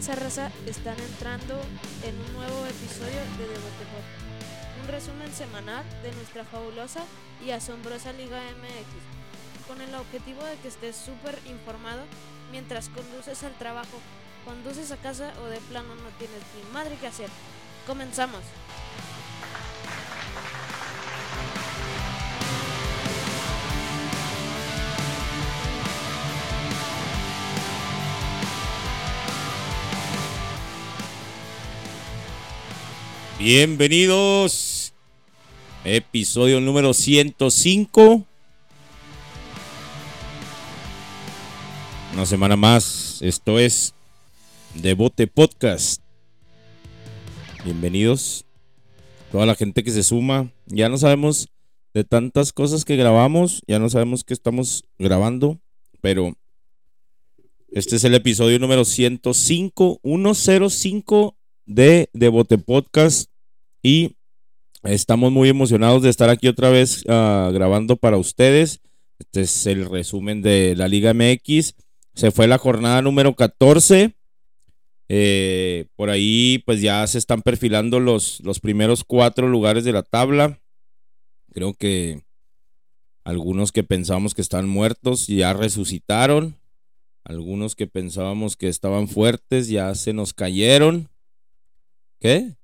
¿Qué tranza raza? Están entrando en un nuevo episodio de Debate. Un resumen semanal de nuestra fabulosa y asombrosa Liga MX. Con el objetivo de que estés súper informado mientras conduces al trabajo, conduces a casa o de plano no tienes ni madre que hacer. Comenzamos. Bienvenidos. Episodio número 105. Una semana más. Esto es Devote Podcast. Bienvenidos. Toda la gente que se suma. Ya no sabemos de tantas cosas que grabamos. Ya no sabemos qué estamos grabando. Pero este es el episodio número 105. 105 de Devote Podcast. Y estamos muy emocionados de estar aquí otra vez ah, grabando para ustedes. Este es el resumen de la Liga MX. Se fue la jornada número 14. Eh, por ahí pues ya se están perfilando los, los primeros cuatro lugares de la tabla. Creo que algunos que pensábamos que están muertos ya resucitaron. Algunos que pensábamos que estaban fuertes ya se nos cayeron. ¿Qué?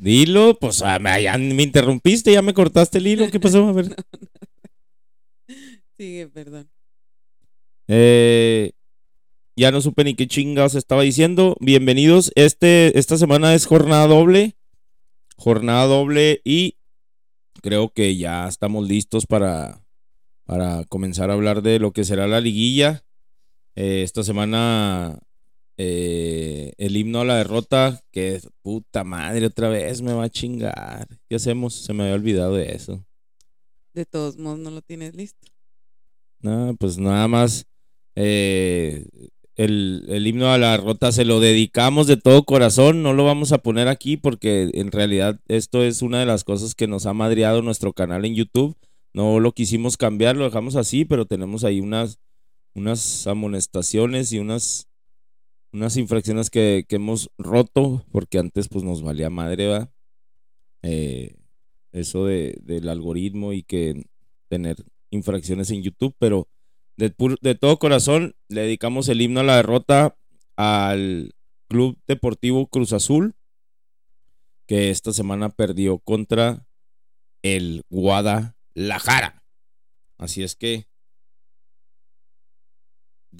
Dilo, pues ah, me, ya me interrumpiste, ya me cortaste el hilo. ¿Qué pasó? A ver. Sigue, perdón. Eh, ya no supe ni qué chingados estaba diciendo. Bienvenidos. Este, esta semana es jornada doble. Jornada doble y creo que ya estamos listos para, para comenzar a hablar de lo que será la liguilla. Eh, esta semana eh, el himno a la derrota, que puta madre, otra vez me va a chingar. ¿Qué hacemos? Se me había olvidado de eso. De todos modos, no lo tienes listo. No, pues nada más. eh, el, el himno a la derrota se lo dedicamos de todo corazón. No lo vamos a poner aquí porque en realidad esto es una de las cosas que nos ha madreado nuestro canal en YouTube. No lo quisimos cambiar, lo dejamos así, pero tenemos ahí unas, unas amonestaciones y unas unas infracciones que, que hemos roto, porque antes pues nos valía madre, ¿va? Eh, eso de, del algoritmo y que tener infracciones en YouTube, pero de, de todo corazón le dedicamos el himno a la derrota al Club Deportivo Cruz Azul, que esta semana perdió contra el Guadalajara. Así es que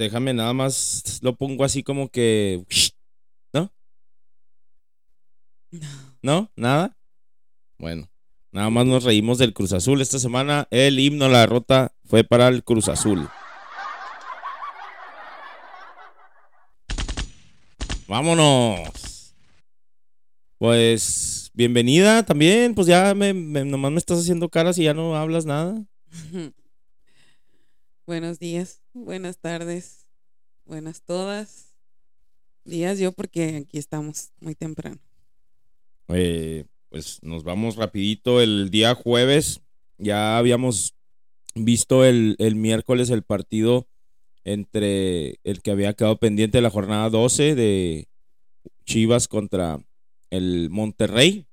déjame nada más, lo pongo así como que, ¿no? ¿No? ¿Nada? Bueno, nada más nos reímos del Cruz Azul. Esta semana el himno a la derrota fue para el Cruz Azul. Vámonos. Pues bienvenida también, pues ya me, nomás me estás haciendo caras y ya no hablas nada. Buenos días, buenas tardes, buenas todas. Días yo porque aquí estamos muy temprano. Eh, pues nos vamos rapidito. El día jueves ya habíamos visto el, el miércoles el partido entre el que había quedado pendiente la jornada 12 de Chivas contra el Monterrey.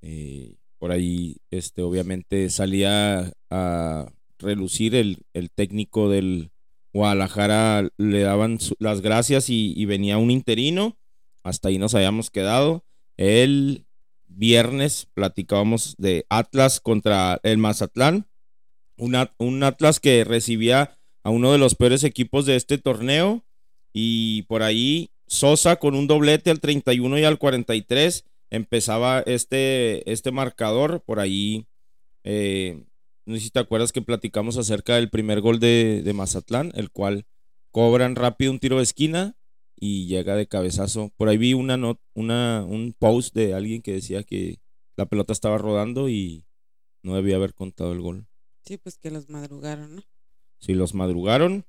Eh, por ahí, este, obviamente, salía a relucir el, el técnico del Guadalajara, le daban las gracias y, venía un interino. Hasta ahí nos habíamos quedado. El viernes platicábamos de Atlas contra el Mazatlán. Un, At- un Atlas que recibía a uno de los peores equipos de este torneo. Y por ahí Sosa con un doblete al 31 y al 43 empezaba este, este marcador. Por ahí, eh, no sé si te acuerdas que platicamos acerca del primer gol de, de Mazatlán, el cual cobran rápido un tiro de esquina y llega de cabezazo. Por ahí vi una not- una, un post de alguien que decía que la pelota estaba rodando y no debía haber contado el gol. Sí, pues que los madrugaron, ¿no? Si los madrugaron,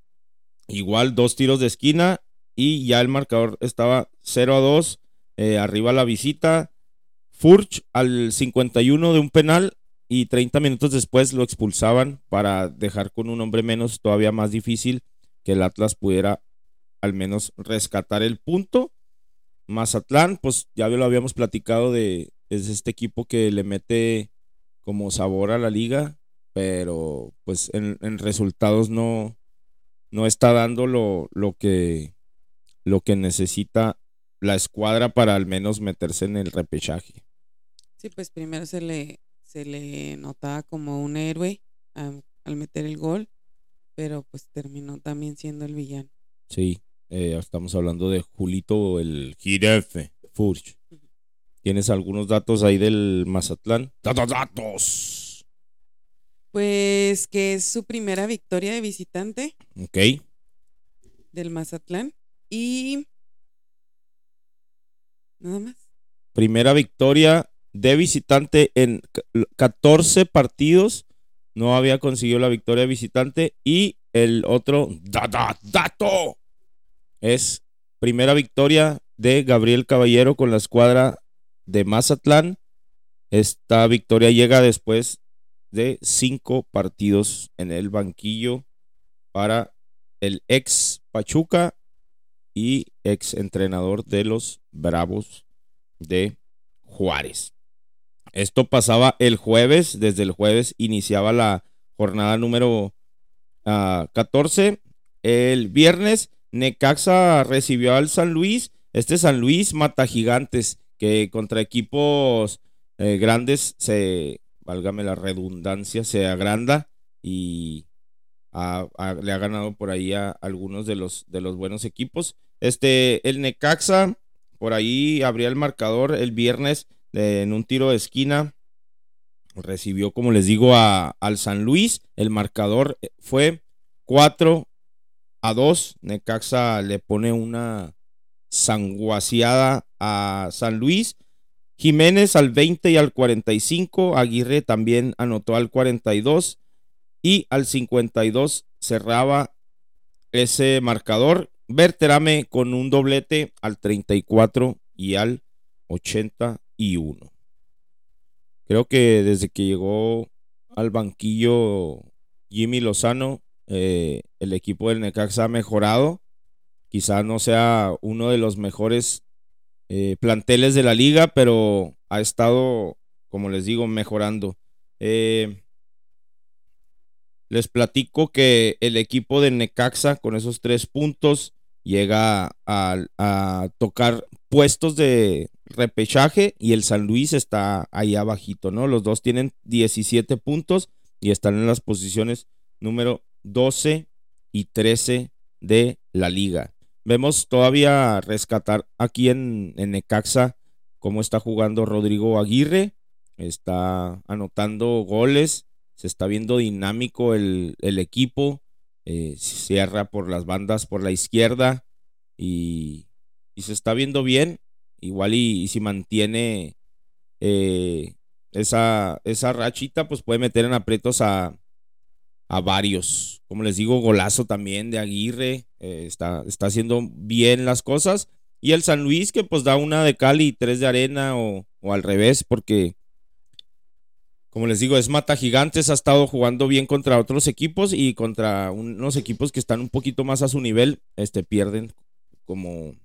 igual dos tiros de esquina y ya el marcador estaba 0 a 2, eh, arriba la visita. Furch al 51 de un penal y 30 minutos después lo expulsaban para dejar con un hombre menos todavía más difícil que el Atlas pudiera al menos rescatar el punto. Mazatlán, pues ya lo habíamos platicado de es este equipo que le mete como sabor a la liga, pero pues en, resultados no, no está dando lo, lo, que, lo que necesita la escuadra para al menos meterse en el repechaje. Sí, pues primero se le, se le notaba como un héroe al, meter el gol, pero pues terminó también siendo el villano. Sí, eh, estamos hablando de Julito, el Girefe Furch. ¿Tienes algunos datos ahí del Mazatlán? ¡Datos, datos! Pues que es su primera victoria de visitante. Ok. Del Mazatlán. Y. Nada más. Primera victoria de visitante en 14 partidos. No había conseguido la victoria de visitante. Y el otro dato es primera victoria de Gabriel Caballero con la escuadra de Mazatlán. Esta victoria llega después de cinco partidos en el banquillo para el ex Pachuca y ex entrenador de los Bravos de Juárez. Esto pasaba el jueves, desde el jueves iniciaba la jornada número 14. Ah, el viernes Necaxa recibió al San Luis. Este San Luis mata gigantes que contra equipos eh, grandes se, válgame la redundancia, se agranda y le ha ganado por ahí a algunos de los, de los buenos equipos. Este, el Necaxa, por ahí abría el marcador el viernes en un tiro de esquina. Recibió, como les digo, a, al San Luis. El marcador eh, fue 4 a 2. Necaxa le pone una sanguaciada a San Luis. Jiménez al 20 y al 45. Aguirre también anotó al 42. Y al 52 cerraba ese marcador. Berterame con un doblete al 34 y al 81. Creo que desde que llegó al banquillo Jimmy Lozano, eh, el equipo del Necaxa ha mejorado. Quizá no sea uno de los mejores eh, planteles de la liga, pero ha estado, como les digo, mejorando. Eh, les platico que el equipo de Necaxa con esos tres puntos llega a, tocar puestos de repechaje y el San Luis está ahí abajito, ¿no? Los dos tienen 17 puntos y están en las posiciones número 12 y 13 de la liga. Vemos todavía rescatar aquí en, en Necaxa cómo está jugando Rodrigo Aguirre. Está anotando goles. Se está viendo dinámico el, equipo. Eh, cierra por las bandas por la izquierda. Y, se está viendo bien. Igual y, si mantiene eh, esa, esa rachita, pues puede meter en aprietos a, a varios. Como les digo, golazo también de Aguirre. Eh, está, está haciendo bien las cosas. Y el San Luis que pues da una de Cali y tres de arena o, al revés porque como les digo es mata gigantes, ha estado jugando bien contra otros equipos y contra unos equipos que están un poquito más a su nivel, este pierden como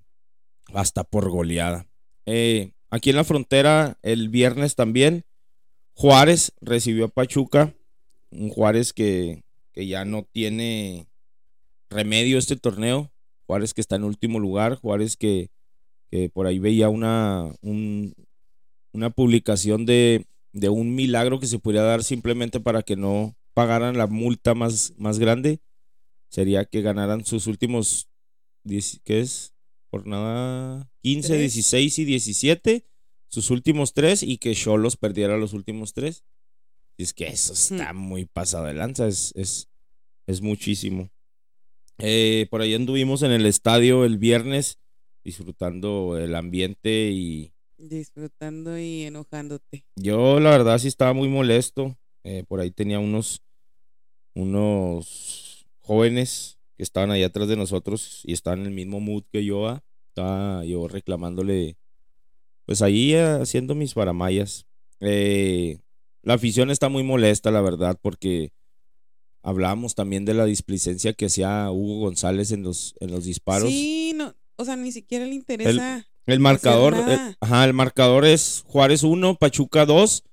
hasta por goleada. Eh, aquí en la frontera el viernes también Juárez recibió a Pachuca un Juárez que, ya no tiene remedio este torneo. Juárez que está en último lugar, Juárez que, por ahí veía una, una publicación de, un milagro que se podría dar simplemente para que no pagaran la multa más, más grande. Sería que ganaran sus últimos, ¿qué es? Jornada 15, 16 y 17, sus últimos tres y que Cholos perdiera los últimos tres. Es que eso está muy pasado de lanza, es, es, muchísimo. Eh, por ahí anduvimos en el estadio el viernes disfrutando el ambiente y... Disfrutando y enojándote. Yo la verdad sí estaba muy molesto. Eh, por ahí tenía unos, unos jóvenes que estaban ahí atrás de nosotros y estaban en el mismo mood que yo. Ah, estaba yo reclamándole, pues ahí eh, haciendo mis paramayas. Eh, la afición está muy molesta, la verdad, porque hablábamos también de la displicencia que hacía Hugo González en los, en los disparos. Sí, no, o sea, ni siquiera le interesa. El marcador, el, nada. ajá, el marcador es Juárez 1, Pachuca 2.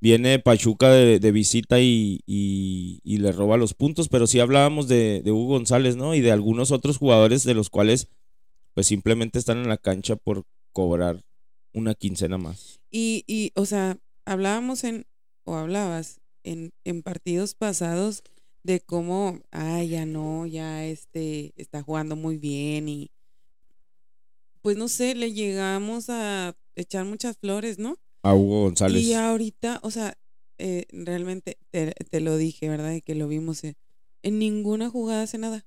Viene Pachuca de, de visita y, y- le roba los puntos, pero sí hablábamos de, de Hugo González, ¿no? Y de algunos otros jugadores de los cuales pues simplemente están en la cancha por cobrar una quincena más. Y, y, o sea, hablábamos en, o hablabas en, en partidos pasados de cómo, ah, ya no, ya este está jugando muy bien y pues no sé, le llegamos a echar muchas flores, ¿no? A Hugo González. Y ahorita, o sea, eh, realmente te, te lo dije, ¿verdad? Que lo vimos. eh, en ninguna jugada hace nada.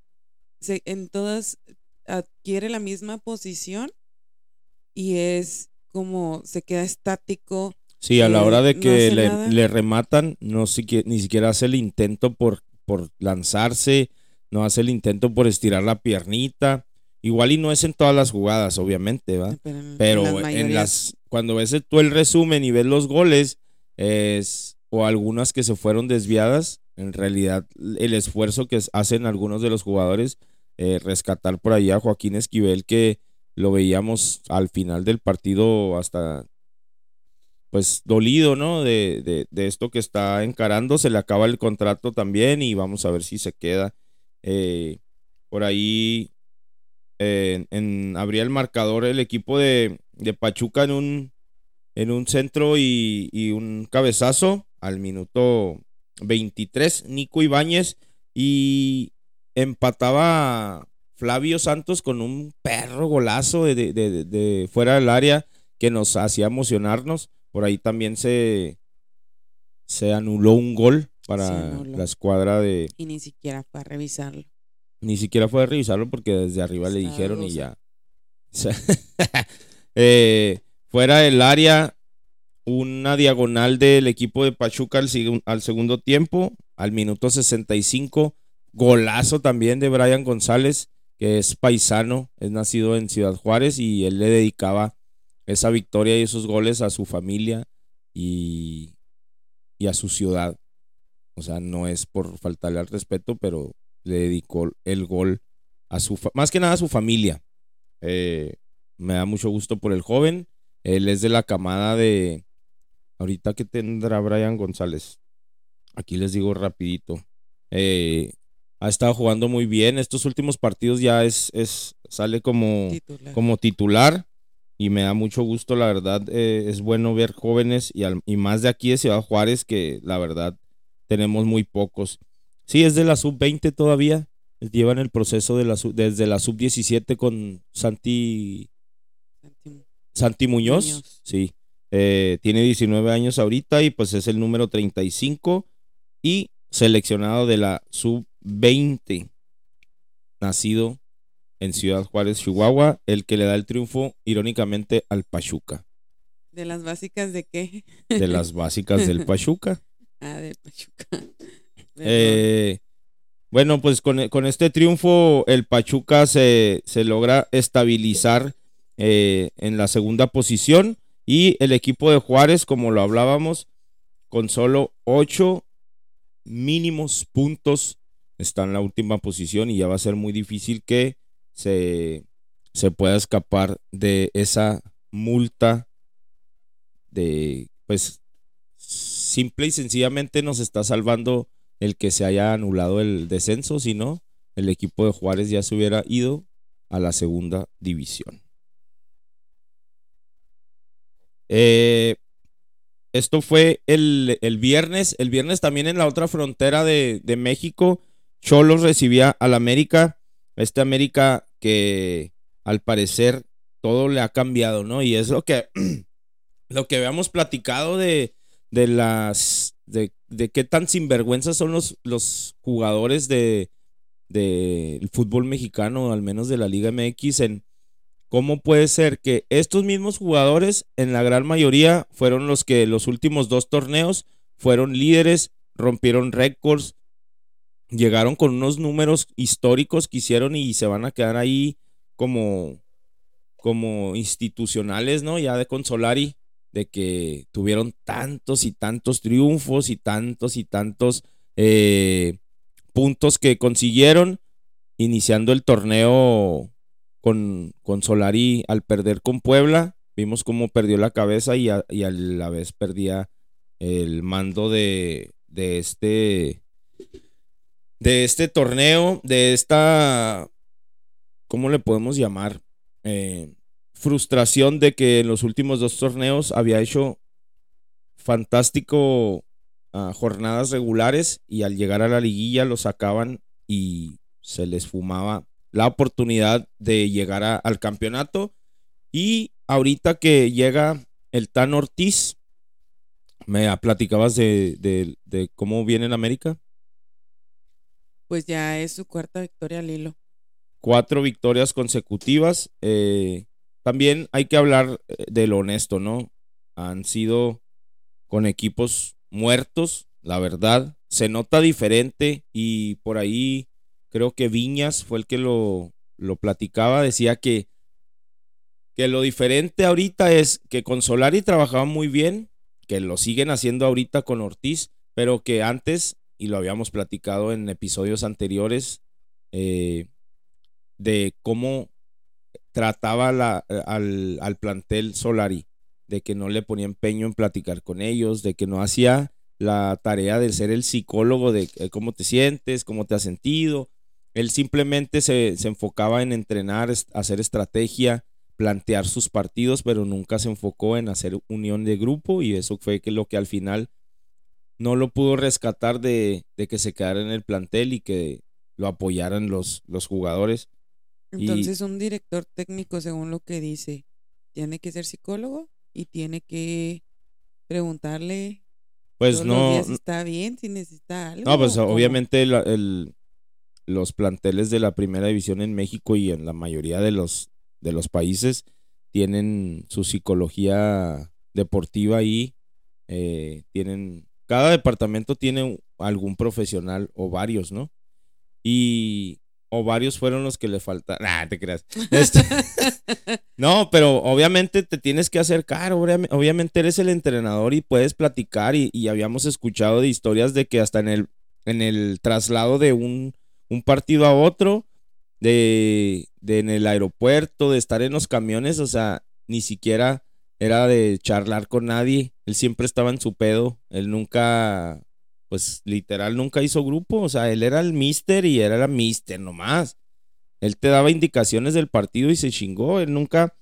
Se, en todas adquiere la misma posición y es como se queda estático. Sí, a la hora de que le, le rematan, no ni siquiera hace el intento por, por lanzarse, no hace el intento por estirar la piernita. Igual y no es en todas las jugadas, obviamente, ¿va? Pero, en- en Pero las en mayorías- las cuando ves tú el resumen y ves los goles es o algunas que se fueron desviadas, en realidad el esfuerzo que hacen algunos de los jugadores eh, rescatar por ahí a Joaquín Esquivel que lo veíamos al final del partido hasta pues dolido, ¿no? De, de, de esto que está encarando, se le acaba el contrato también y vamos a ver si se queda. Eh, por ahí eh, abría el marcador el equipo de, de Pachuca en un, en un centro y, y un cabezazo al minuto 23, Nico Ibáñez y empataba Flavio Santos con un perro golazo de, de- de- de fuera del área que nos hacía emocionarnos. Por ahí también se, se anuló un gol para la escuadra de, Y ni siquiera fue a revisarlo. ni siquiera fue a revisarlo porque desde arriba le dijeron y ya. O sea, eh, fuera del área, una diagonal del equipo de Pachuca al, segundo tiempo, al minuto 65. Golazo también de Brian González, que es paisano, es nacido en Ciudad Juárez y él le dedicaba esa victoria y esos goles a su familia y, a su ciudad. O sea, no es por faltarle al respeto, pero le dedicó el gol a su, más que nada a su familia. Eh, me da mucho gusto por el joven. Él es de la camada de, ahorita que tendrá Brian González. Aquí les digo rapidito. Eh, ha estado jugando muy bien. Estos últimos partidos ya es, es sale como, Titular. como titular y me da mucho gusto, la verdad, eh, es bueno ver jóvenes y, al- y más de aquí de Ciudad Juárez que la verdad tenemos muy pocos. Sí, es de la sub-20 todavía, llevan el proceso de la sub- desde la sub-17 con Santi, Santi- Santi Muñoz, Muñoz. sí, eh, tiene 19 años ahorita y pues es el número 35 y seleccionado de la sub-20, nacido en Ciudad Juárez, Chihuahua, el que le da el triunfo irónicamente al Pachuca, ¿De las básicas de qué? de las básicas del Pachuca. Ah, de Pachuca. Eh, bueno, pues con, con este triunfo el Pachuca se, se logra estabilizar eh, en la segunda posición y el equipo de Juárez, como lo hablábamos, con solo ocho mínimos puntos está en la última posición y ya va a ser muy difícil que se, se pueda escapar de esa multa de pues simple y sencillamente nos está salvando el que se haya anulado el descenso, si no, el equipo de Juárez ya se hubiera ido a la segunda división. Eh, esto fue el, el viernes. El viernes también en la otra frontera de, de México, Cholos recibía al América. Este América que al parecer todo le ha cambiado, ¿no? Y es lo que, lo que habíamos platicado de, de las de, de qué tan sinvergüenzas son los, los jugadores de del fútbol mexicano, al menos de la Liga MX, en cómo puede ser que estos mismos jugadores, en la gran mayoría, fueron los que los últimos dos torneos fueron líderes, rompieron récords, llegaron con unos números históricos que hicieron y se van a quedar ahí como, como institucionales, ¿no? Ya de Consolari, de que tuvieron tantos y tantos triunfos y tantos y tantos eh, puntos que consiguieron, iniciando el torneo con, con Solari al perder con Puebla. Vimos cómo perdió la cabeza y a, y la vez perdía el mando de, de este de este torneo, de esta, ¿cómo le podemos llamar? Eh, frustración de que en los últimos dos torneos había hecho fantástico ah, jornadas regulares y al llegar a la liguilla lo sacaban y se les fumaba la oportunidad de llegar al campeonato. Y ahorita que llega el Tan Ortiz, me platicabas de, de cómo viene en América pues ya es su cuarta victoria al hilo. Cuatro victorias consecutivas. Eh, también hay que hablar eh, de lo honesto, ¿no? Han sido con equipos muertos, la verdad. Se nota diferente y por ahí creo que Viñas fue el que lo, platicaba. Decía que, que lo diferente ahorita es que con Solari trabajaba muy bien, que lo siguen haciendo ahorita con Ortiz, pero que antes y lo habíamos platicado en episodios anteriores, eh, de cómo trataba al, al, plantel Solari, de que no le ponía empeño en platicar con ellos, de que no hacía la tarea de ser el psicólogo de eh, cómo te sientes, cómo te has sentido. Él simplemente se, se enfocaba en entrenar, hacer estrategia, plantear sus partidos, pero nunca se enfocó en hacer unión de grupo y eso fue que lo que al final no lo pudo rescatar de, que se quedara en el plantel y que lo apoyaran los, los jugadores. Entonces, un director técnico, según lo que dice, tiene que ser psicólogo y tiene que preguntarle pues no si está bien, si necesita algo. No, pues obviamente el, los planteles de la primera división en México y en la mayoría de los, de los países tienen su psicología deportiva ahí, eh, tienen cada departamento tiene algún profesional o varios, ¿no? Y o varios fueron los que le faltaron. Nah, te creas. Este, no, pero obviamente te tienes que acercar. Obviamente eres el entrenador y puedes platicar. Y, habíamos escuchado de historias de que hasta en el, en el traslado de un, un partido a otro, de, en el aeropuerto, de estar en los camiones, o sea, ni siquiera era de charlar con nadie. Él siempre estaba en su pedo. Él nunca, pues literal, nunca hizo grupo. O sea, él era el mister y era mister nomás. Él te daba indicaciones del partido y se chingó. Él nunca,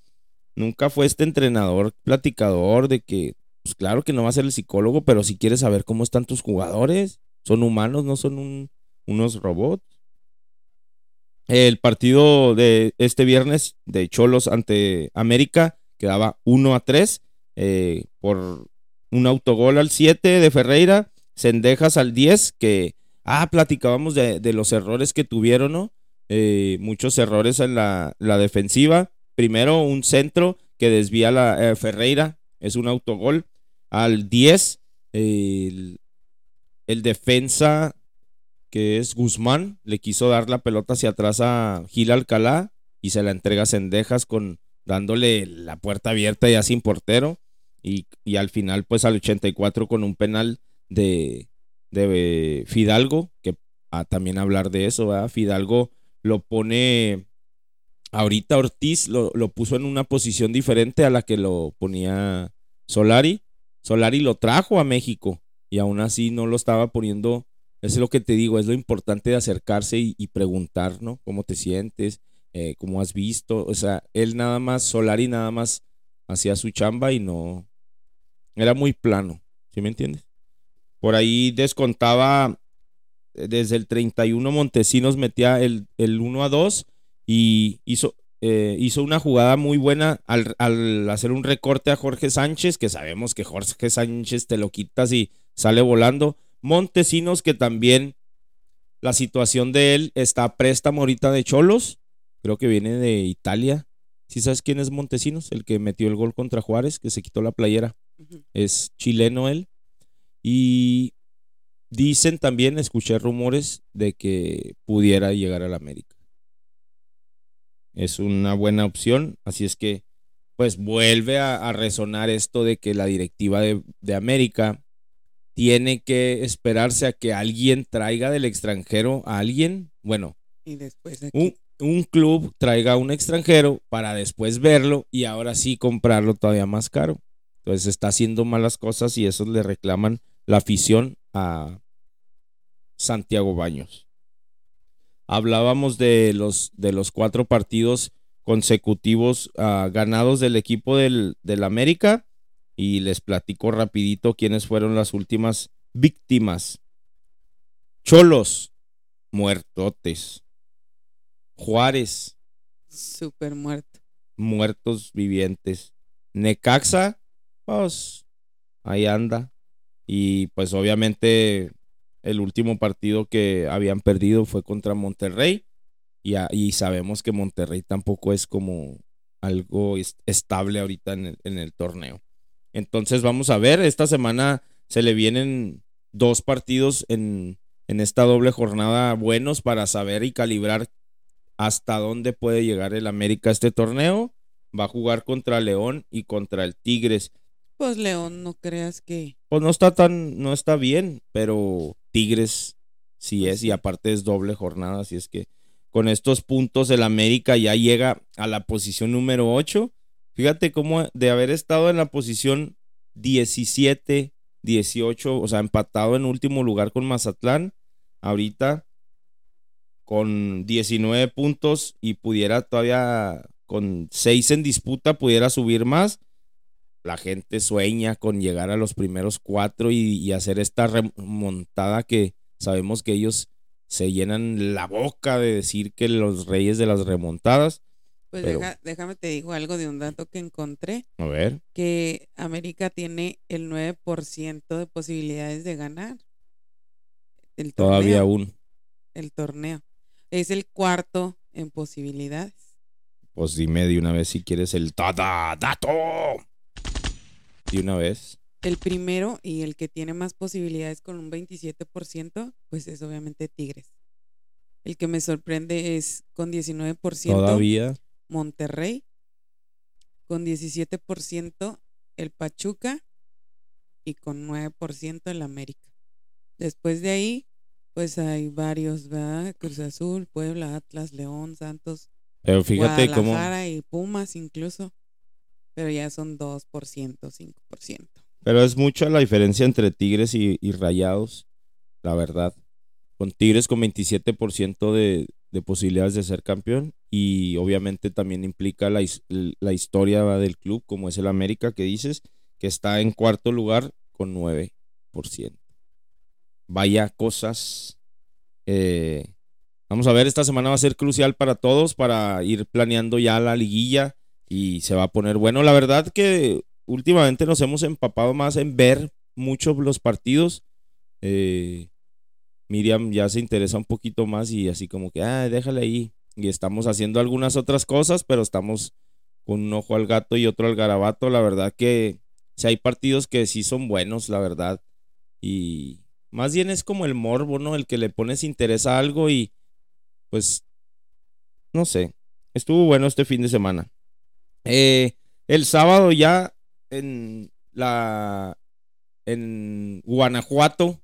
nunca fue este entrenador, platicador de que, pues claro que no va a ser el psicólogo, pero si quieres saber cómo están tus jugadores, son humanos, no son unos robots. El partido de este viernes de Cholos ante América quedaba 1 a 3 eh, por un autogol al 7 de Ferreira, Cendejas al 10, que, ah, platicábamos de, los errores que tuvieron, ¿no? Eh, muchos errores en la, defensiva. Primero, un centro que desvía la eh, Ferreira, es un autogol. Al 10, el, el defensa que es Guzmán, le quiso dar la pelota hacia atrás a Gil Alcalá y se la entrega a Cendejas con dándole la puerta abierta ya sin portero. Y, al final, pues al 84 con un penal de, de Fidalgo, que a también hablar de eso, ¿verdad? Fidalgo lo pone, ahorita Ortiz lo, lo, puso en una posición diferente a la que lo ponía Solari. Solari lo trajo a México y aún así no lo estaba poniendo. Es lo que te digo, es lo importante de acercarse y, y preguntar, ¿no? ¿Cómo te sientes? eh, como has visto, o sea, él nada más, Solari nada más hacía su chamba y no, era muy plano, ¿sí me entiendes? Por ahí descontaba, eh, desde el 31 Montesinos metía el, el 1 a 2 y hizo, eh, hizo una jugada muy buena al, al, hacer un recorte a Jorge Sánchez, que sabemos que Jorge Sánchez te lo quitas y sale volando. Montesinos, que también la situación de él está a préstamo ahorita de Cholos creo que viene de Italia. ¿Sí sabes quién es Montesinos? El que metió el gol contra Juárez, que se quitó la playera. Es chileno él. Y dicen también, escuché rumores de que pudiera llegar al América. Es una buena opción, así es que pues vuelve a, resonar esto de que la directiva de, de América tiene que esperarse a que alguien traiga del extranjero a alguien. Bueno, Y después un, aquí. un club traiga a un extranjero para después verlo y ahora sí comprarlo todavía más caro. Entonces está haciendo malas cosas y eso le reclaman la afición a Santiago Baños. Hablábamos de los, de los cuatro partidos consecutivos ah, ganados del equipo del, del América y les platico rapidito quiénes fueron las últimas víctimas. Cholos, muertotes. Juárez, Súper muerto. muertos vivientes. Necaxa, pues ahí anda. Y pues obviamente el último partido que habían perdido fue contra Monterrey. Y, a- y sabemos que Monterrey tampoco es como algo es- estable ahorita en el, en el torneo. Entonces vamos a ver, esta semana se le vienen dos partidos en, en esta doble jornada buenos para saber y calibrar hasta dónde puede llegar el América a este torneo. Va a jugar contra León y contra el Tigres. Pues León, no creas que. Pues no está tan, no está bien, pero Tigres sí Pues es, y aparte es doble jornada, así es que con estos puntos el América ya llega a la posición número 8. Fíjate cómo de haber estado en la posición 17, 18, o sea, empatado en último lugar con Mazatlán, ahorita con 19 puntos y pudiera todavía con 6 en disputa, pudiera subir más. La gente sueña con llegar a los primeros cuatro y, y hacer esta remontada que sabemos que ellos se llenan la boca de decir que los reyes de las remontadas. Pues Pero- deja- déjame te digo algo de un dato que encontré. A ver, Que América tiene el 9% de posibilidades de ganar. El torneo. todavía aún. El torneo. Es el cuarto en posibilidades. Pues dime de una vez si quieres el tada dato. De una vez. El primero y el que tiene más posibilidades con un 27%, pues es obviamente Tigres. El que me sorprende es con 19% Todavía. Monterrey, con 17% el Pachuca y con 9% el América. Después de ahí, pues hay varios, ¿verdad? Cruz Azul, Puebla, Atlas, León, Santos, Pero fíjate cómo. Guadalajara y Pumas incluso. Pero ya son 2%, 5%. Pero es mucha la diferencia entre Tigres y, y Rayados, la verdad. Con Tigres con 27% de, de posibilidades de ser campeón y obviamente también implica la, la historia del club, como es el América que dices, que está en cuarto lugar con 9%. Vaya cosas. Eh, vamos a ver, esta semana va a ser crucial para todos para ir planeando ya la liguilla y se va a poner bueno. La verdad que últimamente nos hemos empapado más en ver muchos los partidos. Eh, Miriam ya se interesa un poquito más y así como que, ah, déjale ahí. Y estamos haciendo algunas otras cosas, pero estamos con un ojo al gato y otro al garabato. La verdad que si hay partidos que sí son buenos, la verdad. Y más bien es como el morbo, ¿no? El que le pones interés a algo y pues, no sé. Estuvo bueno este fin de semana. Eh, el sábado ya en la en Guanajuato,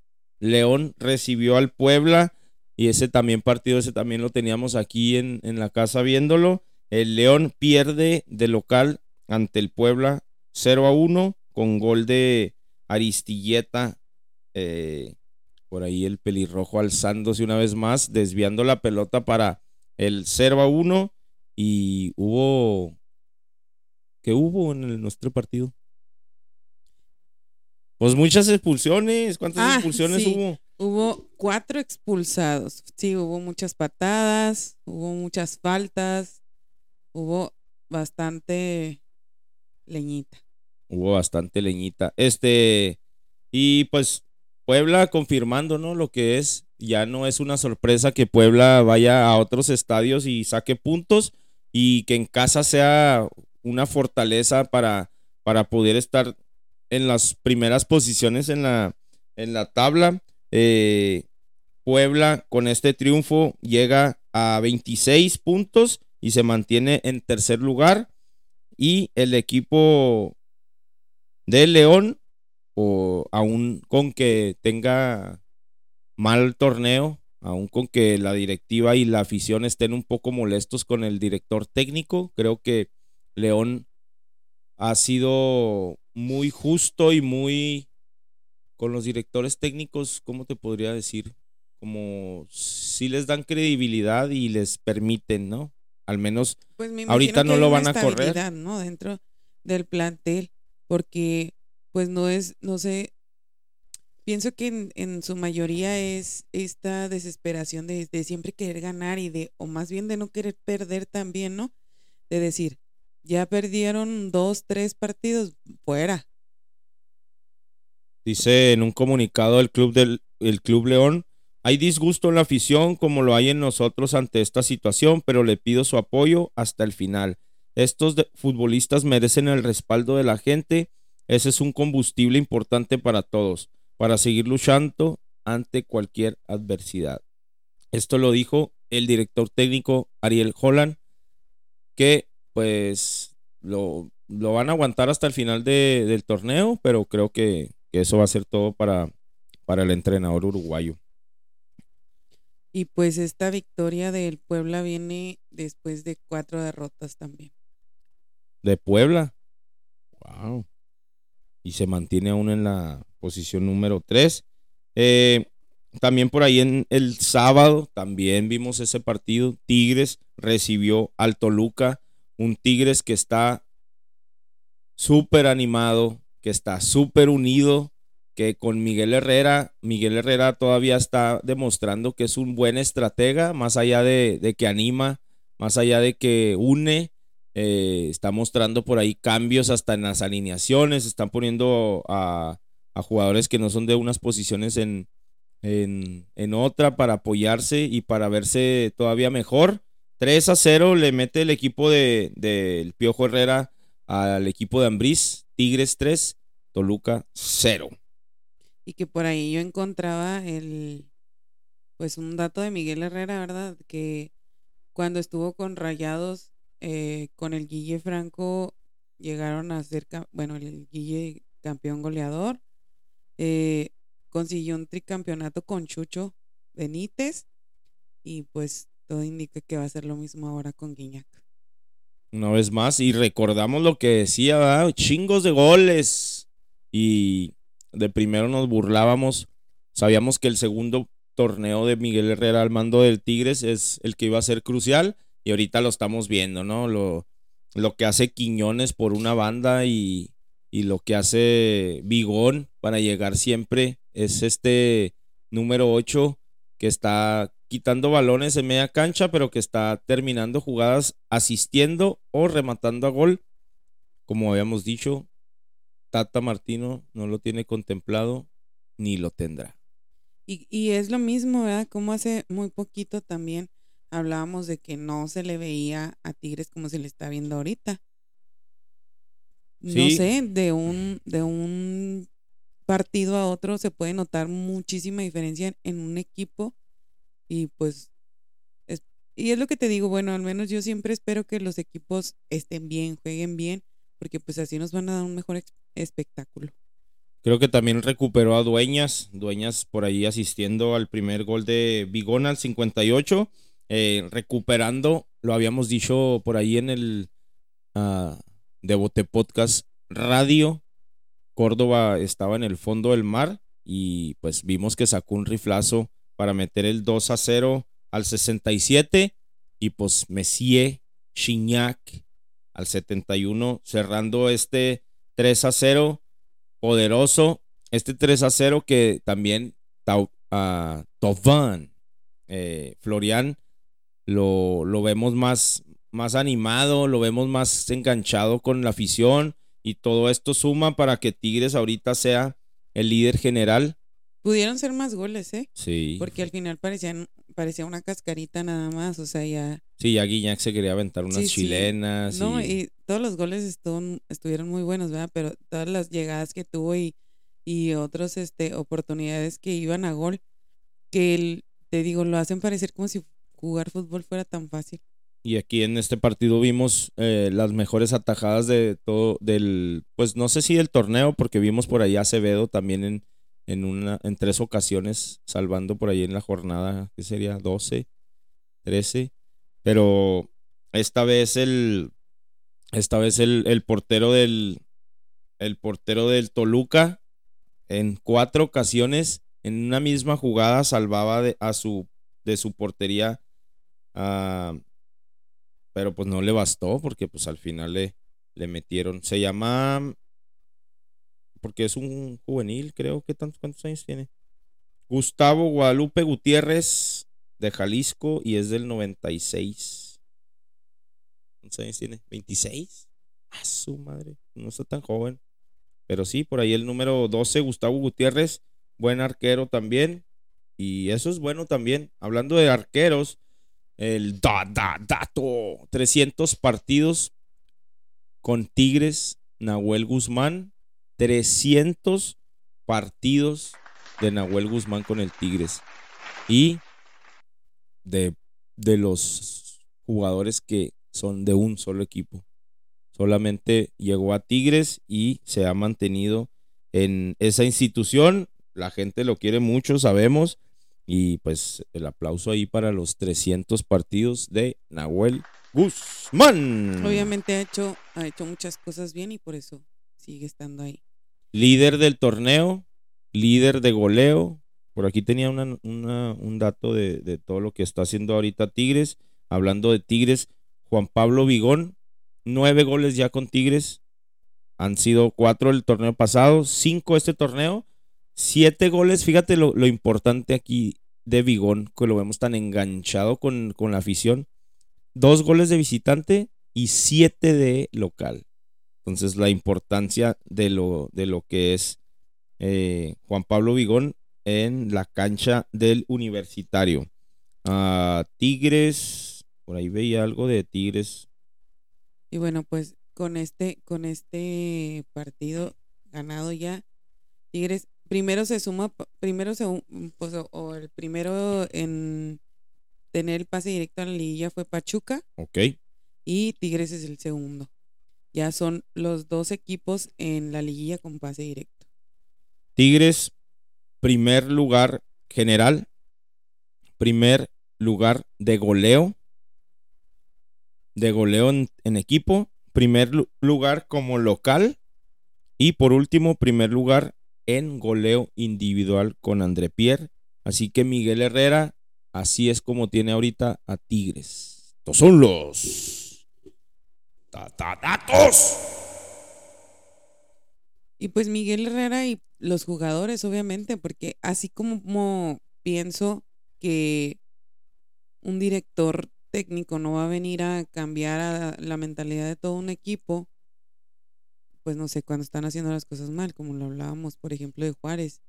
León recibió al Puebla y ese también partido, ese también lo teníamos aquí en, en la casa viéndolo. El León pierde de local ante el Puebla 0 a 1 con gol de Aristilleta. eh, por ahí el pelirrojo alzándose una vez más, desviando la pelota para el 0 a 1 y hubo ¿Qué hubo en el- nuestro partido? Pues muchas expulsiones. ¿Cuántas Ah, expulsiones sí. hubo? Hubo cuatro expulsados. Sí, hubo muchas patadas, hubo muchas faltas, hubo bastante leñita. Hubo bastante leñita. Este, y pues Puebla confirmando, ¿no? Lo que es, ya no es una sorpresa que Puebla vaya a otros estadios y saque puntos y que en casa sea una fortaleza para, para poder estar en las primeras posiciones en la, en la tabla. Eh, Puebla con este triunfo llega a 26 puntos y se mantiene en tercer lugar. Y el equipo de León o aún con que tenga mal torneo, aún con que la directiva y la afición estén un poco molestos con el director técnico, creo que León ha sido muy justo y muy con los directores técnicos, ¿cómo te podría decir? Como si les dan credibilidad y les permiten, ¿no? Al menos Pues me Ahorita no lo van a correr. ¿no? Dentro del plantel, porque pues no es, no sé, pienso que en, en su mayoría es esta desesperación de, de siempre querer ganar y de, o más bien de no querer perder también, ¿no? De decir, ya perdieron dos, tres partidos, fuera. Dice en un comunicado el Club, del, el Club León, hay disgusto en la afición como lo hay en nosotros ante esta situación, pero le pido su apoyo hasta el final. Estos futbolistas merecen el respaldo de la gente, ese es un combustible importante para todos, para seguir luchando ante cualquier adversidad. Esto lo dijo el director técnico Ariel Holland, que pues lo, lo van a aguantar hasta el final de- del torneo, pero creo que, que eso va a ser todo para, para el entrenador uruguayo. Y pues esta victoria del Puebla viene después de cuatro derrotas también. De Puebla. Wow. Y se mantiene aún en la posición número 3. también por ahí en el sábado, también vimos ese partido. Tigres recibió al Toluca. Un Tigres que está súper animado, que está súper unido, que con Miguel Herrera, Miguel Herrera todavía está demostrando que es un buen estratega, más allá de, de que anima, más allá de que une, eh, está mostrando por ahí cambios hasta en las alineaciones, están poniendo a, a jugadores que no son de unas posiciones en, en, en otra para apoyarse y para verse todavía mejor. 3 a 0 le mete el equipo del de, del Piojo Herrera al equipo de Ambriz, Tigres 3, Toluca 0. Y que por ahí yo encontraba el, pues un dato de Miguel Herrera, ¿verdad? Que cuando estuvo con Rayados, eh, con el Guille Franco, llegaron a ser, bueno, el Guille campeón goleador, eh, consiguió un tricampeonato con Chucho Benítez y pues todo indica que va a ser lo mismo ahora con Guiñac. Una vez más, y recordamos lo que decía, chingos de goles. Y de primero nos burlábamos. Sabíamos que el segundo torneo de Miguel Herrera al mando del Tigres es el que iba a ser crucial. Y ahorita lo estamos viendo, ¿no? Lo, que hace Quiñones por una banda y, y lo que hace Bigón para llegar siempre es este número 8 que está quitando balones en media cancha, pero que está terminando jugadas asistiendo o rematando a gol. Como habíamos dicho, Tata Martino no lo tiene contemplado ni lo tendrá. Y, y es lo mismo, ¿verdad? Como hace muy poquito también hablábamos de que no se le veía a Tigres como se le está viendo ahorita. No sé, de un, de un partido a otro se puede notar muchísima diferencia en, en un equipo y pues es, y es lo que te digo, bueno, al menos yo siempre espero que los equipos estén bien, jueguen bien, porque pues así nos van a dar un mejor espectáculo. Creo que también recuperó a Dueñas, Dueñas por ahí asistiendo al primer gol de Bigón al 58, eh, recuperando, lo habíamos dicho por ahí en el ah, Devote Podcast Radio, Córdoba estaba en el fondo del mar y pues vimos que sacó un riflazo para meter el 2 a 0 al 67 y pues Messier Chignac al 71 cerrando este 3 a 0 poderoso. Este 3 a 0 que también eh, Florian, lo, lo vemos más, más animado, lo vemos más enganchado con la afición y todo esto suma para que Tigres ahorita sea el líder general. Pudieron ser más goles, ¿eh? Sí. Porque al final parecían, parecía una cascarita nada más, o sea, ya... Sí, ya Guiñac se quería aventar unas Sí, sí. chilenas. No, y- y todos los goles estuvieron, estuvieron muy buenos, ¿verdad? Pero todas las llegadas que tuvo y, y otras este, oportunidades que iban a gol, que el- te digo, lo hacen parecer como si jugar fútbol fuera tan fácil. Y aquí en este partido vimos eh, las mejores atajadas de todo, del, pues no sé si del torneo, porque vimos por ahí a Acevedo también en, en, una, en tres ocasiones, salvando por ahí en la jornada, que sería 12, 13. Pero esta vez el, esta vez el, el portero del, el portero del Toluca, en cuatro ocasiones, en una misma jugada, salvaba de, a su, de su portería a pero pues no le bastó porque pues al final le, le metieron. Se llama, porque es un juvenil, creo que tantos, ¿cuántos años tiene? Gustavo Guadalupe Gutiérrez de Jalisco y es del 96. ¿Cuántos años tiene? ¿26? A su madre, no está tan joven. Pero sí, por ahí el número 12, Gustavo Gutiérrez, buen arquero también. Y eso es bueno también. Hablando de arqueros, el da, dato. 300 partidos con Tigres, Nahuel Guzmán. 300 partidos de Nahuel Guzmán con el Tigres. Y de, de los jugadores que son de un solo equipo. Solamente llegó a Tigres y se ha mantenido en esa institución. La gente lo quiere mucho, sabemos. Y pues el aplauso ahí para los 300 partidos de Nahuel Guzmán. Obviamente ha hecho, ha hecho muchas cosas bien y por eso sigue estando ahí. Líder del torneo, líder de goleo. Por aquí tenía un dato de, de todo lo que está haciendo ahorita Tigres. Hablando de Tigres, Juan Pablo Vigón, nueve goles ya con Tigres. Han sido cuatro el torneo pasado, cinco este torneo Siete goles, fíjate lo, importante aquí de Vigón, que lo vemos tan enganchado con, con, la afición. Dos goles de visitante y siete de local. Entonces la importancia de lo, de lo que es eh, Juan Pablo Vigón en la cancha del universitario. Ah, Tigres, por ahí veía algo de Tigres. Y bueno, pues con este, con este partido ganado ya, Tigres primero se suma, primero se, pues, o, el primero en tener el pase directo a la liguilla fue Pachuca. Ok. Y Tigres es el segundo. Ya son los dos equipos en la liguilla con pase directo. Tigres, primer lugar general, primer lugar de goleo, de goleo en equipo, primer lugar como local y por último, primer lugar en goleo individual con André Pierre. Así que Miguel Herrera, así es como tiene ahorita a Tigres. Estos son los datos. Y pues Miguel Herrera y los jugadores, obviamente, porque así como pienso que un director técnico no va a venir a cambiar la mentalidad de todo un equipo, pues no sé, cuando están haciendo las cosas mal, como lo hablábamos, por ejemplo, de Juárez.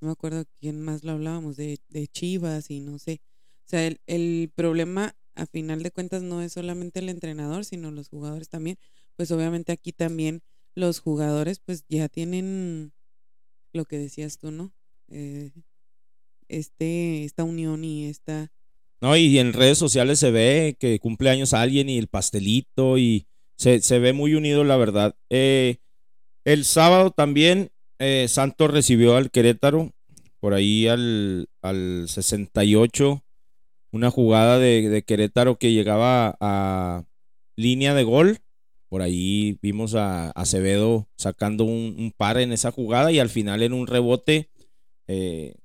No me acuerdo quién más lo hablábamos, de, de Chivas y no sé. O sea, el, el, problema a final de cuentas no es solamente el entrenador, sino los jugadores también. Pues obviamente aquí también los jugadores pues ya tienen lo que decías tú, ¿no? Eh, este, esta unión y esta... No, y en redes sociales se ve que cumple años alguien y el pastelito y se, ve muy unido, la verdad. Eh, el sábado también eh, Santos recibió al Querétaro, por ahí al, al 68, una jugada de, Querétaro que llegaba a línea de gol. Por ahí vimos a Acevedo sacando un, par en esa jugada y al final en un rebote eh,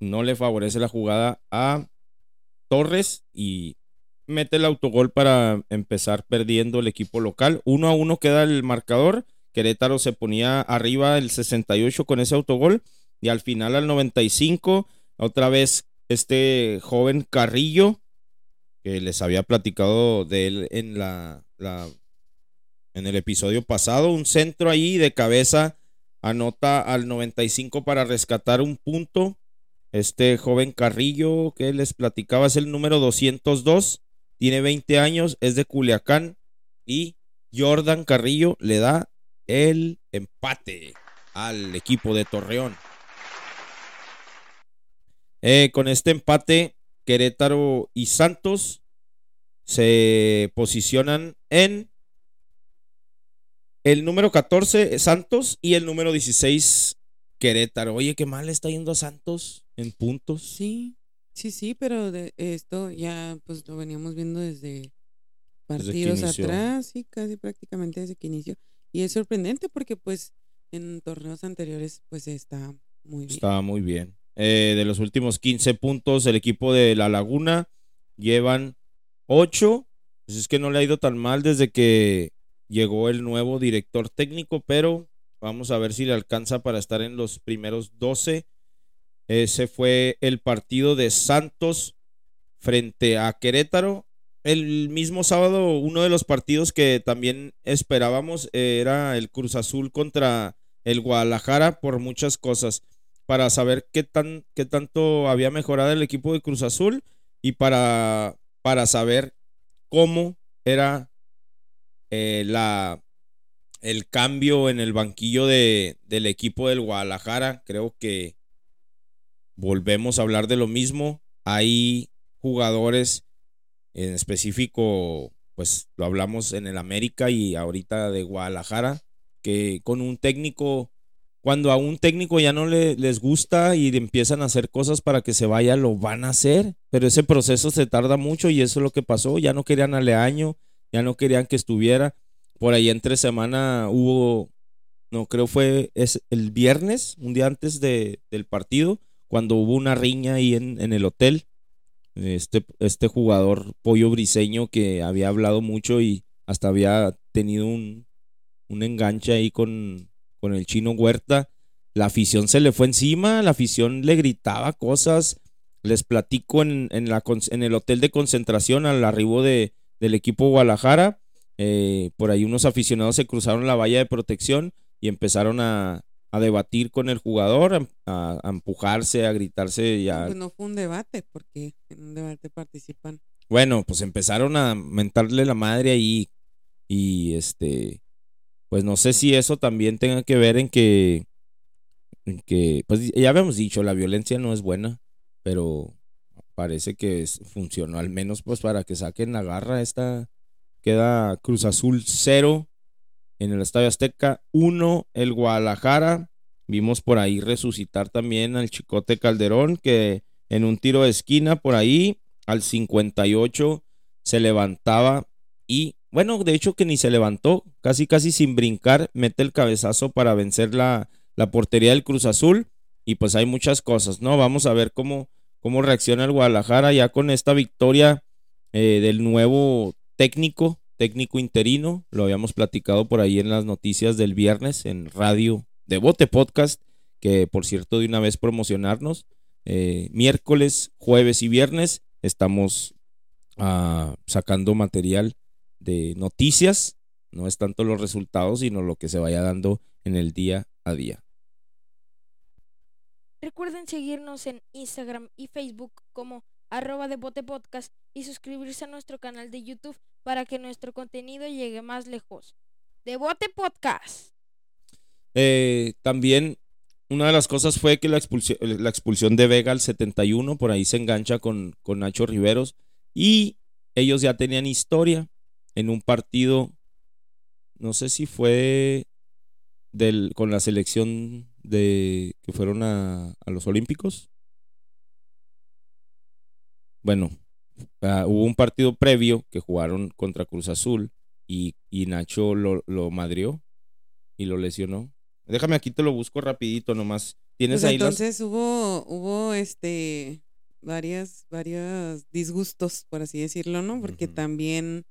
no le favorece la jugada a Torres y mete el autogol para empezar perdiendo el equipo local. Uno a uno queda el marcador. Querétaro se ponía arriba el 68 con ese autogol. Y al final, al 95, otra vez este joven Carrillo, que les había platicado de él en la, en el episodio pasado, un centro ahí de cabeza anota al 95 para rescatar un punto. Este joven Carrillo que les platicaba es el número 202 tiene 20 años, es de Culiacán y Jordan Carrillo le da el empate al equipo de Torreón. Eh, con este empate, Querétaro y Santos se posicionan en el número 14, Santos, y el número 16, Querétaro. Oye, qué mal está yendo a Santos en puntos. Sí, sí, sí, pero de esto ya pues lo veníamos viendo desde partidos atrás, sí, casi prácticamente desde que inició. Y es sorprendente porque pues en torneos anteriores pues está muy bien. Estaba muy bien. Eh, de los últimos 15 puntos, el equipo de La Laguna llevan 8. Pues es que no le ha ido tan mal desde que llegó el nuevo director técnico, pero vamos a ver si le alcanza para estar en los primeros 12. Ese fue el partido de Santos frente a Querétaro. El mismo sábado, uno de los partidos que también esperábamos era el Cruz Azul contra el Guadalajara por muchas cosas. Para saber qué, tan, qué tanto había mejorado el equipo de Cruz Azul y para, para saber cómo era eh, la, el cambio en el banquillo de, del equipo del Guadalajara. Creo que volvemos a hablar de lo mismo. Hay jugadores en específico, pues lo hablamos en el América y ahorita de Guadalajara, que con un técnico, cuando a un técnico ya no le, les gusta y empiezan a hacer cosas para que se vaya, lo van a hacer, pero ese proceso se tarda mucho y eso es lo que pasó, ya no querían a Leaño, ya no querían que estuviera, por ahí entre semana hubo, no creo fue es el viernes, un día antes de, del partido, cuando hubo una riña ahí en, en el hotel, este, este jugador pollo briseño que había hablado mucho y hasta había tenido un, un enganche ahí con, con el chino Huerta. La afición se le fue encima, la afición le gritaba cosas. Les platico en, en, la, en el hotel de concentración al arribo de, del equipo Guadalajara. Eh, por ahí unos aficionados se cruzaron la valla de protección y empezaron a, a debatir con el jugador, a, a, empujarse, a gritarse. Y a... Pues no fue un debate, porque en un debate participan. Bueno, pues empezaron a mentarle la madre ahí. Y este, pues no sé si eso también tenga que ver en que, en que pues ya habíamos dicho, la violencia no es buena, pero parece que es, funcionó al menos pues para que saquen la garra. Esta queda Cruz Azul 0 en el Estadio Azteca 1 el Guadalajara. Vimos por ahí resucitar también al Chicote Calderón que en un tiro de esquina por ahí al 58 se levantaba y bueno, de hecho que ni se levantó, casi casi sin brincar, mete el cabezazo para vencer la, la portería del Cruz Azul y pues hay muchas cosas, ¿no? Vamos a ver cómo, cómo reacciona el Guadalajara ya con esta victoria eh, del nuevo técnico, técnico interino, lo habíamos platicado por ahí en las noticias del viernes en Radio de Bote Podcast, que por cierto de una vez promocionarnos, eh, miércoles, jueves y viernes estamos uh, sacando material de noticias, no es tanto los resultados, sino lo que se vaya dando en el día a día. Recuerden seguirnos en Instagram y Facebook como arroba de bote podcast y suscribirse a nuestro canal de YouTube para que nuestro contenido llegue más lejos. De bote podcast. Eh, también una de las cosas fue que la expulsión, la expulsión de Vega al 71, por ahí se engancha con, con Nacho Riveros y ellos ya tenían historia en un partido, no sé si fue del, con la selección de que fueron a, a los Olímpicos. Bueno, uh, hubo un partido previo que jugaron contra Cruz Azul y, y Nacho lo, lo, madrió y lo lesionó. Déjame aquí te lo busco rapidito nomás. ¿Tienes pues ahí entonces las... hubo, hubo este varias, varios disgustos, por así decirlo, ¿no? Porque uh -huh. también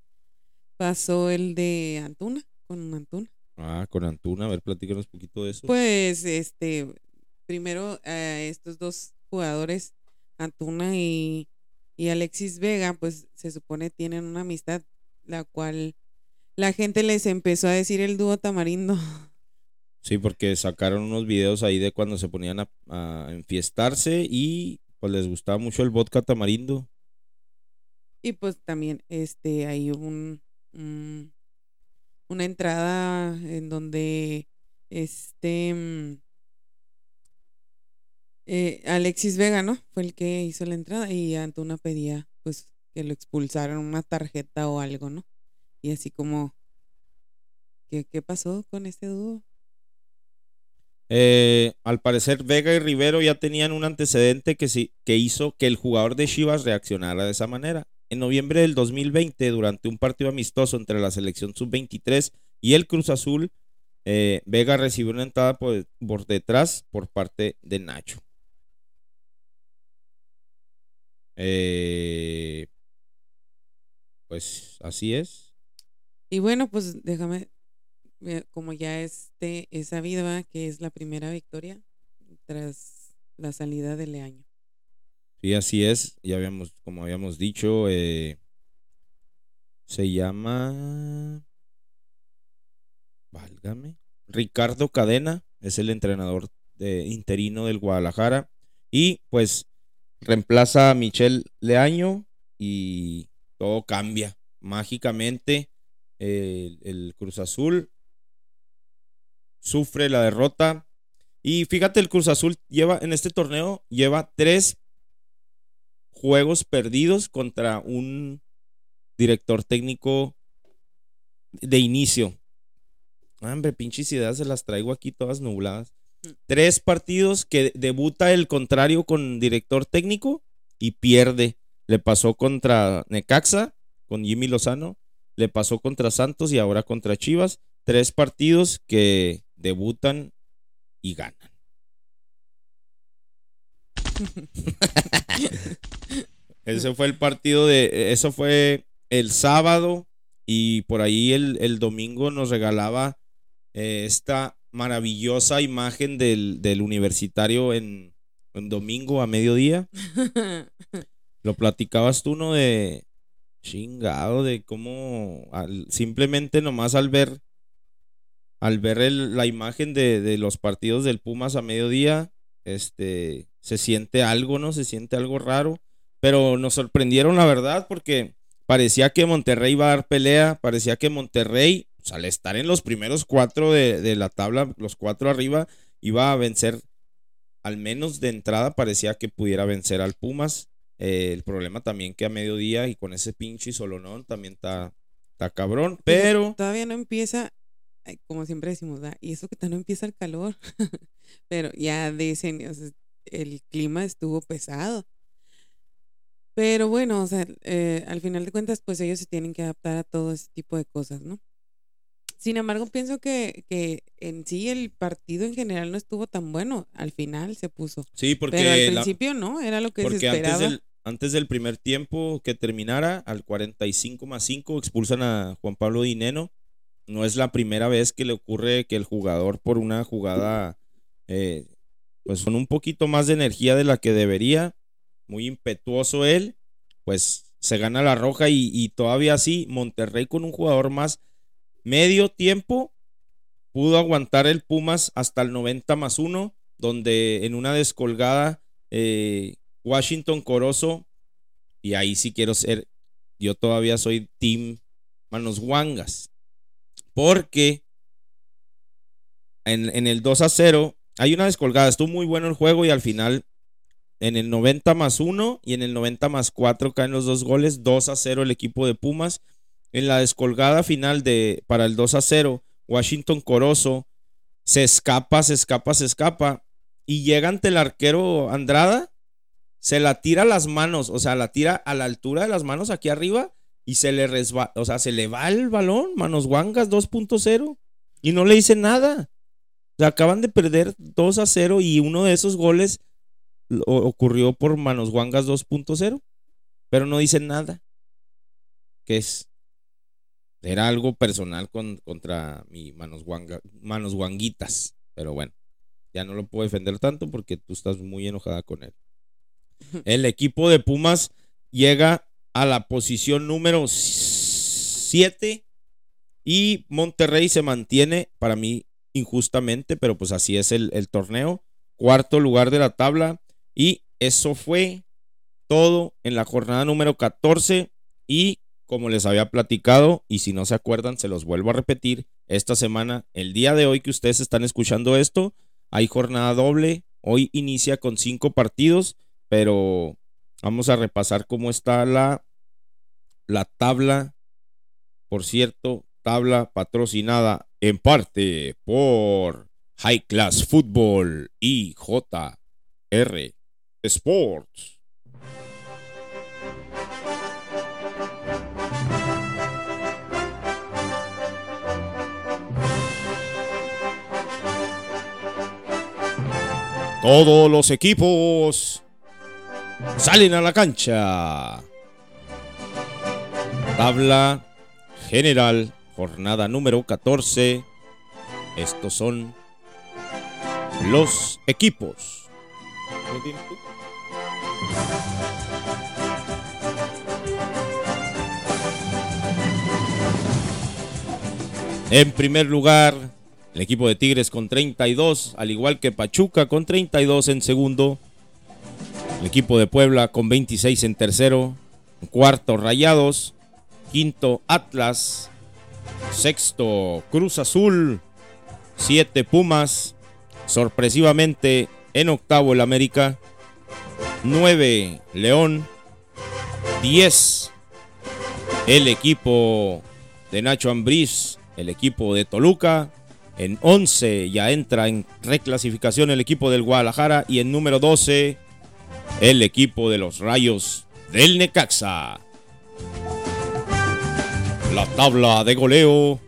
pasó el de Antuna, con Antuna. Ah, con Antuna, a ver, platícanos un poquito de eso. Pues, este, primero eh, estos dos jugadores, Antuna y, y Alexis Vega, pues se supone tienen una amistad, la cual la gente les empezó a decir el dúo tamarindo. Sí, porque sacaron unos videos ahí de cuando se ponían a, a enfiestarse y pues les gustaba mucho el vodka tamarindo. Y pues también este hay un, un una entrada en donde este eh, Alexis Vega, ¿no? Fue el que hizo la entrada y Antuna pedía pues que lo expulsaron una tarjeta o algo, ¿no? Y así como, ¿qué, qué pasó con este dúo? Eh, al parecer Vega y Rivero ya tenían un antecedente que, sí, que hizo que el jugador de Chivas reaccionara de esa manera. En noviembre del 2020, durante un partido amistoso entre la selección sub-23 y el Cruz Azul, eh, Vega recibió una entrada por, detrás por parte de Nacho. Eh, pues así es. Y bueno, pues déjame, como ya este es sabido que es la primera victoria tras la salida de Leaño. Sí, así es. Ya habíamos, como habíamos dicho, eh, se llama. Válgame. Ricardo Cadena es el entrenador de, interino del Guadalajara. Y pues reemplaza a Michel Leaño y todo cambia mágicamente. El, el Cruz Azul sufre la derrota. Y fíjate, el Cruz Azul lleva en este torneo, lleva tres juegos perdidos contra un director técnico de inicio. Ah, hombre, pinches ideas se las traigo aquí todas nubladas. Tres partidos que debuta el contrario con director técnico y pierde. Le pasó contra Necaxa, con Jimmy Lozano. Le pasó contra Santos y ahora contra Chivas. Tres partidos que debutan y ganan. Ese fue el partido de. Eso fue el sábado. Y por ahí el, el domingo nos regalaba eh, esta maravillosa imagen del, del universitario en, en, domingo a mediodía. Lo platicabas tú, ¿no? De chingado, de cómo al, simplemente nomás al ver al ver el, la imagen de, de, los partidos del Pumas a mediodía, este, se siente algo, ¿no? Se siente algo raro. Pero nos sorprendieron, la verdad, porque parecía que Monterrey iba a dar pelea, parecía que Monterrey, pues, al estar en los primeros cuatro de, de, la tabla, los cuatro arriba, iba a vencer, al menos de entrada, parecía que pudiera vencer al Pumas. Eh, el problema también que a mediodía y con ese pinche solonón también está, está cabrón, pero... Todavía no empieza como siempre decimos, ¿verdad? y eso que no empieza el calor, pero ya dicen, o sea, el clima estuvo pesado. Pero bueno, o sea, eh, al final de cuentas, pues ellos se tienen que adaptar a todo ese tipo de cosas, ¿no? Sin embargo, pienso que, que en sí el partido en general no estuvo tan bueno. Al final se puso. Sí, porque. Pero al principio la, no, era lo que se esperaba. Antes del, antes del primer tiempo que terminara, al 45 más 5, expulsan a Juan Pablo Dineno no es la primera vez que le ocurre que el jugador por una jugada, eh, pues con un poquito más de energía de la que debería, muy impetuoso él, pues se gana la roja y, todavía así Monterrey con un jugador más medio tiempo pudo aguantar el Pumas hasta el 90 más 1, donde en una descolgada eh, Washington Corozo, y ahí sí quiero ser, yo todavía soy Team Manos Wangas porque en, en, el 2 a 0 hay una descolgada. Estuvo muy bueno el juego y al final en el 90 más 1 y en el 90 más 4 caen los dos goles. 2 a 0 el equipo de Pumas. En la descolgada final de, para el 2 a 0, Washington Corozo se escapa, se escapa, se escapa y llega ante el arquero Andrada. Se la tira a las manos, o sea, la tira a la altura de las manos aquí arriba y se le resbala, o sea, se le va el balón, Manos Guangas 2.0 y no le dice nada. Sea, acaban de perder 2 a 0 y uno de esos goles ocurrió por Manos Guangas 2.0, pero no dice nada. ¿Qué es? Era algo personal con, contra mi Manos, Guanga, Manos Guanguitas, pero bueno, ya no lo puedo defender tanto porque tú estás muy enojada con él. El equipo de Pumas llega a la posición número 7 y Monterrey se mantiene para mí injustamente, pero pues así es el, torneo. Cuarto lugar de la tabla. Y eso fue todo en la jornada número 14 y como les había platicado y si no se acuerdan se los vuelvo a repetir, esta semana, el día de hoy que ustedes están escuchando esto, hay jornada doble, hoy inicia con cinco partidos, pero vamos a repasar cómo está la la tabla, por cierto, tabla patrocinada en parte por High Class Football y JR Sports. Todos los equipos salen a la cancha. Tabla general, jornada número 14. Estos son los equipos. En primer lugar, el equipo de Tigres con 32, al igual que Pachuca con 32 en segundo. El equipo de Puebla con 26 en tercero. Cuarto, Rayados. Quinto, Atlas. Sexto, Cruz Azul. Siete, Pumas. Sorpresivamente, en octavo, el América. Nueve, León. Diez, el equipo de Nacho Ambriz, el equipo de Toluca. En 11 ya entra en reclasificación el equipo del Guadalajara y en número 12 el equipo de los Rayos del Necaxa. La tabla de goleo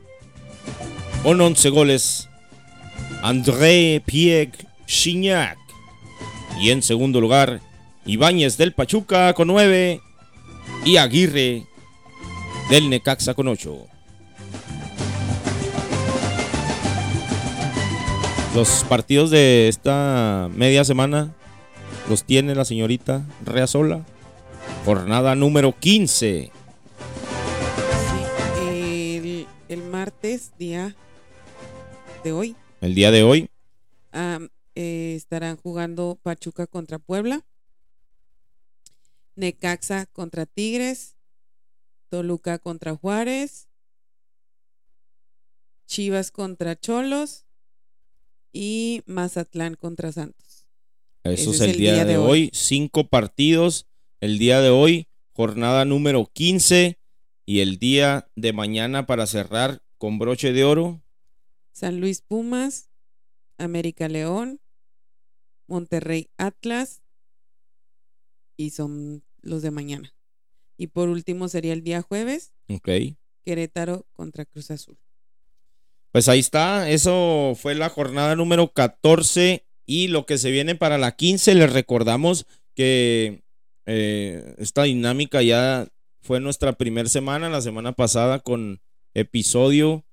con 11 goles André Pierre Chignac y en segundo lugar Ibáñez del Pachuca con 9 y Aguirre del Necaxa con 8. Los partidos de esta media semana los tiene la señorita Reazola. Jornada número 15. Martes, día de hoy, El día de hoy, eh, estarán jugando Pachuca contra Puebla, Necaxa contra Tigres, Toluca contra Juárez, Chivas contra Cholos y Mazatlán contra Santos. eso es el, día, de, hoy. Cinco partidos. El día de hoy, jornada número 15. Y el día de mañana para cerrar con broche de oro. San Luis Pumas, América León, Monterrey Atlas y son los de mañana. Y por último sería el día jueves, Ok. Querétaro contra Cruz Azul. Pues ahí está. Eso fue la jornada número 14. Y lo que se viene para la 15, les recordamos que eh, esta dinámica ya fue nuestra primera semana, la semana pasada, con episodio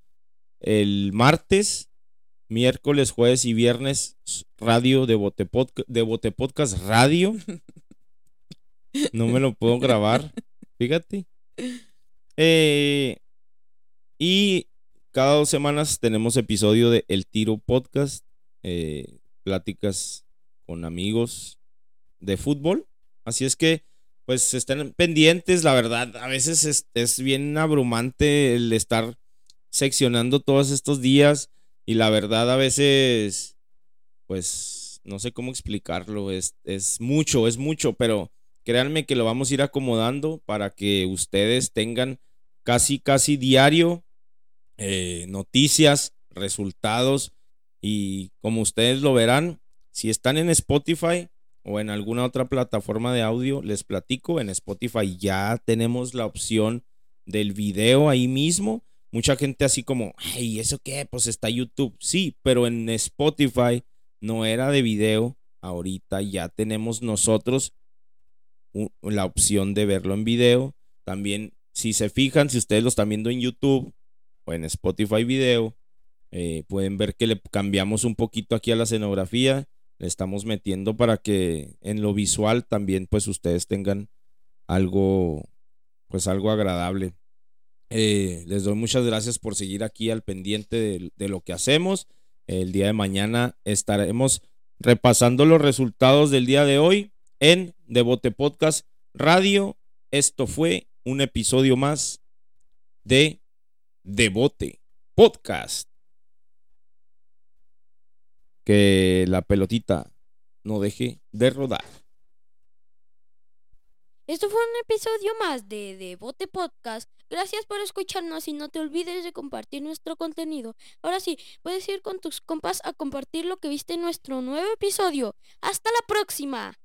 el martes, miércoles, jueves y viernes, radio de Bote, de Bote Podcast Radio. No me lo puedo grabar, fíjate. Eh, y cada dos semanas tenemos episodio de El Tiro Podcast, eh, pláticas con amigos de fútbol. Así es que, pues, estén pendientes. La verdad, a veces es, bien abrumante el estar seccionando todos estos días. Y la verdad, a veces, pues, no sé cómo explicarlo. Es, es mucho, es mucho, pero créanme que lo vamos a ir acomodando para que ustedes tengan casi, casi diario eh, noticias, resultados y como ustedes lo verán, si están en Spotify o en alguna otra plataforma de audio, les platico, en Spotify ya tenemos la opción del video ahí mismo. Mucha gente así como, ay, ¿eso qué? Pues está YouTube. Sí, pero en Spotify no era de video. Ahorita ya tenemos nosotros la opción de verlo en video. También, si se fijan, si ustedes lo están viendo en YouTube o en Spotify video, eh, pueden ver que le cambiamos un poquito aquí a la escenografía. Le estamos metiendo para que en lo visual también pues ustedes tengan algo pues algo agradable. Eh, les doy muchas gracias por seguir aquí al pendiente de, de lo que hacemos. El día de mañana estaremos repasando los resultados del día de hoy en Devote Podcast Radio. Esto fue un episodio más de Devote Podcast. Que la pelotita no deje de rodar. Esto fue un episodio más de Devote Podcast. Gracias por escucharnos y no te olvides de compartir nuestro contenido. Ahora sí, puedes ir con tus compas a compartir lo que viste en nuestro nuevo episodio. ¡Hasta la próxima!